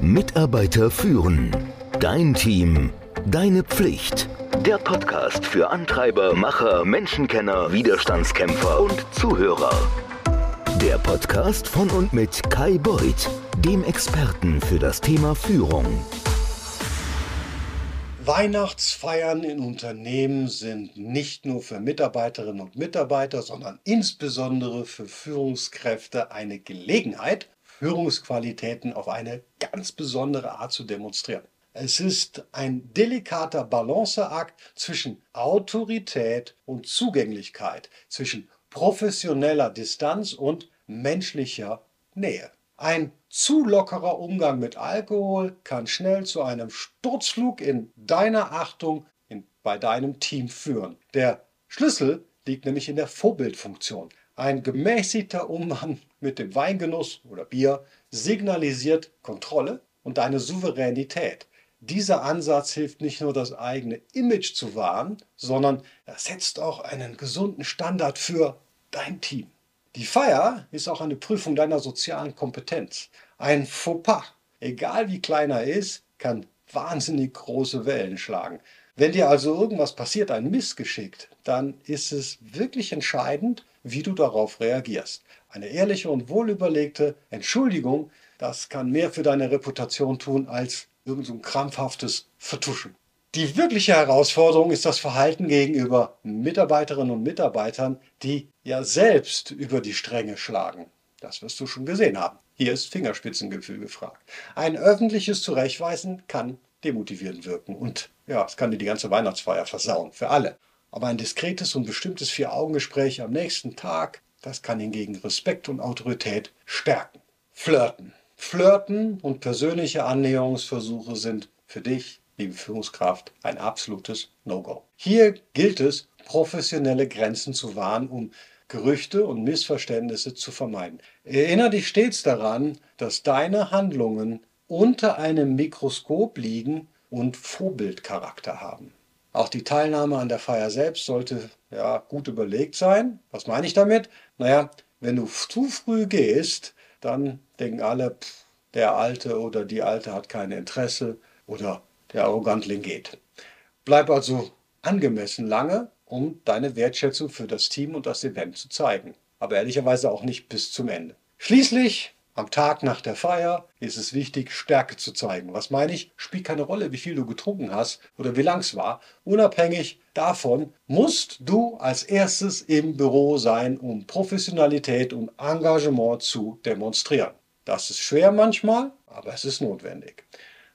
Mitarbeiter führen. Dein Team. Deine Pflicht. Der Podcast für Antreiber, Macher, Menschenkenner, Widerstandskämpfer und Zuhörer. Der Podcast von und mit Kai Beuth, dem Experten für das Thema Führung. Weihnachtsfeiern in Unternehmen sind nicht nur für Mitarbeiterinnen und Mitarbeiter, sondern insbesondere für Führungskräfte eine Gelegenheit, Führungsqualitäten auf eine ganz besondere Art zu demonstrieren. Es ist ein delikater Balanceakt zwischen Autorität und Zugänglichkeit, zwischen professioneller Distanz und menschlicher Nähe. Ein zu lockerer Umgang mit Alkohol kann schnell zu einem Sturzflug in deiner Achtung in, bei deinem Team führen. Der Schlüssel liegt nämlich in der Vorbildfunktion. Ein gemäßigter Umgang mit dem Weingenuss oder Bier signalisiert Kontrolle und deine Souveränität. Dieser Ansatz hilft nicht nur das eigene Image zu wahren, sondern er setzt auch einen gesunden Standard für dein Team. Die Feier ist auch eine Prüfung deiner sozialen Kompetenz. Ein Fauxpas, egal wie klein er ist, kann wahnsinnig große Wellen schlagen. Wenn dir also irgendwas passiert, ein Missgeschick, dann ist es wirklich entscheidend, wie du darauf reagierst. Eine ehrliche und wohlüberlegte Entschuldigung, das kann mehr für deine Reputation tun als irgendein so krampfhaftes Vertuschen. Die wirkliche Herausforderung ist das Verhalten gegenüber Mitarbeiterinnen und Mitarbeitern, die ja selbst über die Stränge schlagen. Das wirst du schon gesehen haben. Hier ist Fingerspitzengefühl gefragt. Ein öffentliches Zurechtweisen kann demotivierend wirken und ja, es kann dir die ganze Weihnachtsfeier versauen, für alle. Aber ein diskretes und bestimmtes Vier-Augen-Gespräch am nächsten Tag, das kann hingegen Respekt und Autorität stärken. Flirten. Flirten und persönliche Annäherungsversuche sind für dich, liebe Führungskraft, ein absolutes No-Go. Hier gilt es, professionelle Grenzen zu wahren, um Gerüchte und Missverständnisse zu vermeiden. Erinnere dich stets daran, dass deine Handlungen unter einem Mikroskop liegen und Vorbildcharakter haben. Auch die Teilnahme an der Feier selbst sollte ja, gut überlegt sein. Was meine ich damit? Naja, wenn du zu früh gehst, dann denken alle, pff, der Alte oder die Alte hat kein Interesse oder der Arrogantling geht. Bleib also angemessen lange, um deine Wertschätzung für das Team und das Event zu zeigen. Aber ehrlicherweise auch nicht bis zum Ende. Schließlich am Tag nach der Feier ist es wichtig, Stärke zu zeigen. Was meine ich? Spielt keine Rolle, wie viel du getrunken hast oder wie lang es war. Unabhängig davon musst du als erstes im Büro sein, um Professionalität und Engagement zu demonstrieren. Das ist schwer manchmal, aber es ist notwendig.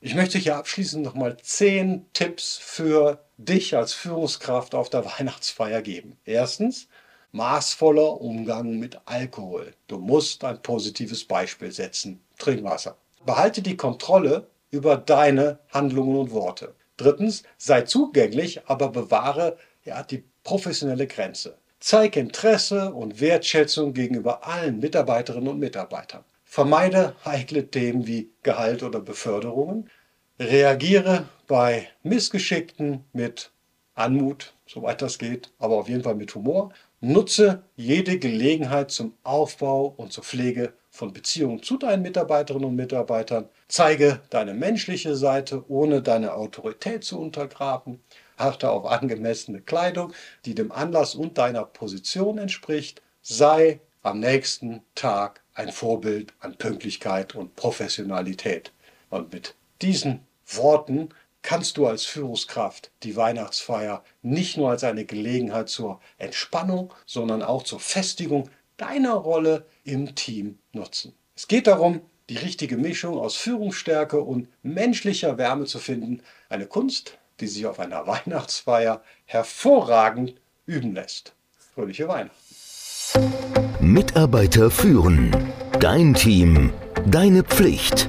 Ich möchte hier abschließend nochmal zehn Tipps für dich als Führungskraft auf der Weihnachtsfeier geben. Erstens, maßvoller Umgang mit Alkohol. Du musst ein positives Beispiel setzen. Trinkwasser. Behalte die Kontrolle über deine Handlungen und Worte. Drittens, sei zugänglich, aber bewahre ja, die professionelle Grenze. Zeig Interesse und Wertschätzung gegenüber allen Mitarbeiterinnen und Mitarbeitern. Vermeide heikle Themen wie Gehalt oder Beförderungen. Reagiere bei Missgeschickten mit Anmut, soweit das geht, aber auf jeden Fall mit Humor. Nutze jede Gelegenheit zum Aufbau und zur Pflege von Beziehungen zu deinen Mitarbeiterinnen und Mitarbeitern. Zeige deine menschliche Seite, ohne deine Autorität zu untergraben. Achte auf angemessene Kleidung, die dem Anlass und deiner Position entspricht. Sei am nächsten Tag ein Vorbild an Pünktlichkeit und Professionalität. Und mit diesen Worten kannst du als Führungskraft die Weihnachtsfeier nicht nur als eine Gelegenheit zur Entspannung, sondern auch zur Festigung deiner Rolle im Team nutzen. Es geht darum, die richtige Mischung aus Führungsstärke und menschlicher Wärme zu finden. Eine Kunst, die sich auf einer Weihnachtsfeier hervorragend üben lässt. Fröhliche Weihnachten. Mitarbeiter führen. Dein Team. Deine Pflicht.